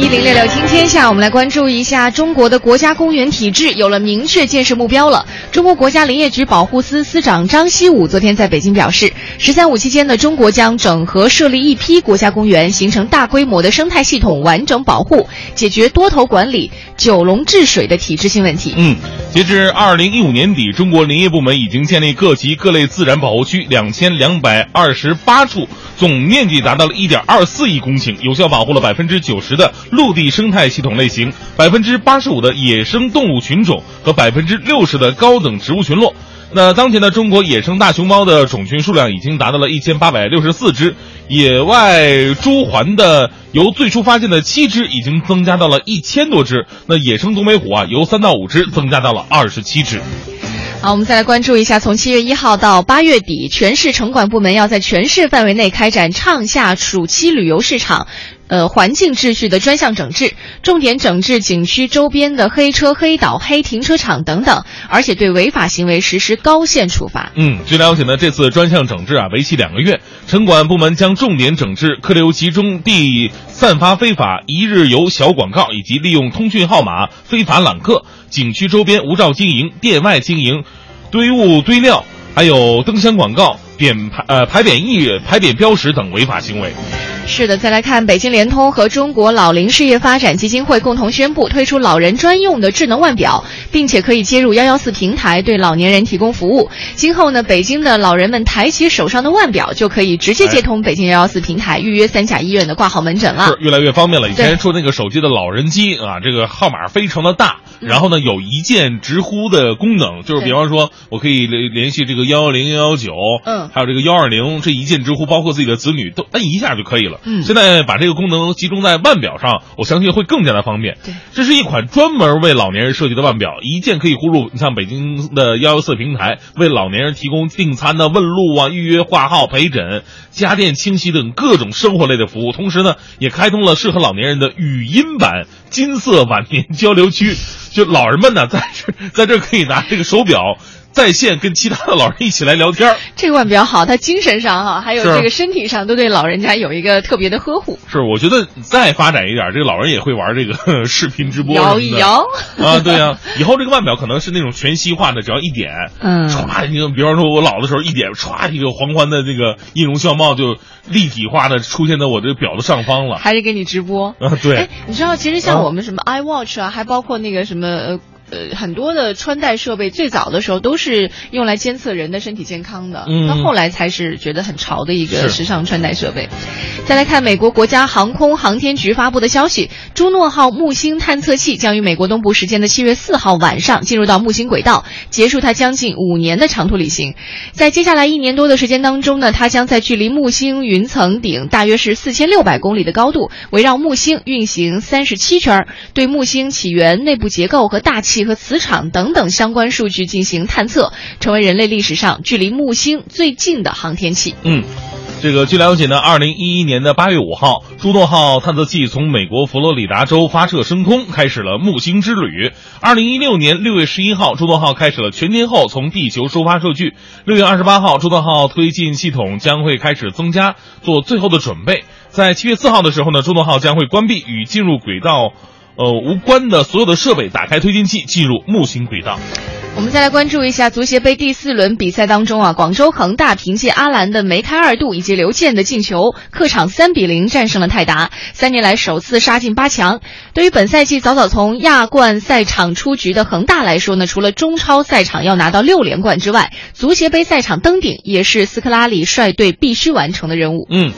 一零六六听天下，我们来关注一下中国的国家公园体制有了明确建设目标了。中国国家林业局保护司司长张希武昨天在北京表示，“十三五”期间呢，中国将整合设立一批国家公园，形成大规模的生态系统完整保护，解决多头管理、九龙治水的体制性问题。嗯，截至二零一五年底，中国林业部门已经建立各级各类自然保护区两千两百二十八处。总面积达到了一点二四亿公顷，有效保护了百分之九十的陆地生态系统类型，百分之八十五的野生动物群种和百分之六十的高等植物群落。那当前呢，中国野生大熊猫的种群数量已经达到了一千八百六十四只，野外朱鹮的由最初发现的七只已经增加到了一千多只，那野生东北虎啊，由三到五只增加到了二十七只。好，我们再来关注一下，从七月一号到八月底，全市城管部门要在全市范围内开展畅夏暑期旅游市场。呃，环境秩序的专项整治，重点整治景区周边的黑车、黑岛、黑停车场等等，而且对违法行为实施高限处罚。嗯，据了解呢，这次专项整治啊，为期两个月，城管部门将重点整治客流集中地散发非法一日游小广告，以及利用通讯号码非法揽客、景区周边无照经营、店外经营、堆物堆料，还有灯箱广告、匾牌呃牌匾意牌匾标识等违法行为。是的，再来看北京联通和中国老龄事业发展基金会共同宣布推出老人专用的智能腕表，并且可以接入幺幺四平台对老年人提供服务。今后呢，北京的老人们抬起手上的腕表就可以直接接通北京幺幺四平台预约三甲医院的挂号门诊了，是越来越方便了。以前说那个手机的老人机啊，这个号码非常的大，然后呢有一键直呼的功能，就是比方说我可以联联系这个幺幺零幺幺九，嗯，还有这个幺二零，这一键直呼，包括自己的子女都摁一下就可以了。嗯，现在把这个功能集中在腕表上，我相信会更加的方便。对，这是一款专门为老年人设计的腕表，一键可以呼入。你像北京的幺幺四平台，为老年人提供订餐的问路啊、预约挂号、陪诊、家电清洗等各种生活类的服务。同时呢，也开通了适合老年人的语音版金色晚年交流区，就老人们呢在这 在这可以拿这个手表。在线跟其他的老人一起来聊天这个腕表好，他精神上哈，还有这个身体上都对老人家有一个特别的呵护。是，我觉得再发展一点，这个老人也会玩这个视频直播，摇一摇。啊，对呀，以后这个腕表可能是那种全息化的，只要一点，嗯，比方说我老的时候一点，歘，一个黄欢的这个音容笑貌就立体化的出现在我这个表的上方了，还是给你直播。啊？对，你知道，其实像我们什么 iWatch 啊，还包括那个什么呃。呃，很多的穿戴设备最早的时候都是用来监测人的身体健康的，嗯，到后来才是觉得很潮的一个时尚穿戴设备。再来看美国国家航空航天局发布的消息，朱诺号木星探测器将于美国东部时间的七月四号晚上进入到木星轨道，结束它将近五年的长途旅行。在接下来一年多的时间当中呢，它将在距离木星云层顶大约是四千六百公里的高度，围绕木星运行三十七圈，对木星起源、内部结构和大气。和磁场等等相关数据进行探测，成为人类历史上距离木星最近的航天器。嗯，这个据了解呢，二零一一年的八月五号，朱诺号探测器从美国佛罗里达州发射升空，开始了木星之旅。二零一六年六月十一号，朱诺号开始了全天候从地球收发数据。六月二十八号，朱诺号推进系统将会开始增加，做最后的准备。在七月四号的时候呢，朱诺号将会关闭与进入轨道。呃，无关的所有的设备，打开推进器，进入木星轨道。我们再来关注一下足协杯第四轮比赛当中啊，广州恒大凭借阿兰的梅开二度以及刘健的进球，客场三比零战胜了泰达，三年来首次杀进八强。对于本赛季早早从亚冠赛场出局的恒大来说呢，除了中超赛场要拿到六连冠之外，足协杯赛场登顶也是斯科拉里率队必须完成的任务。嗯。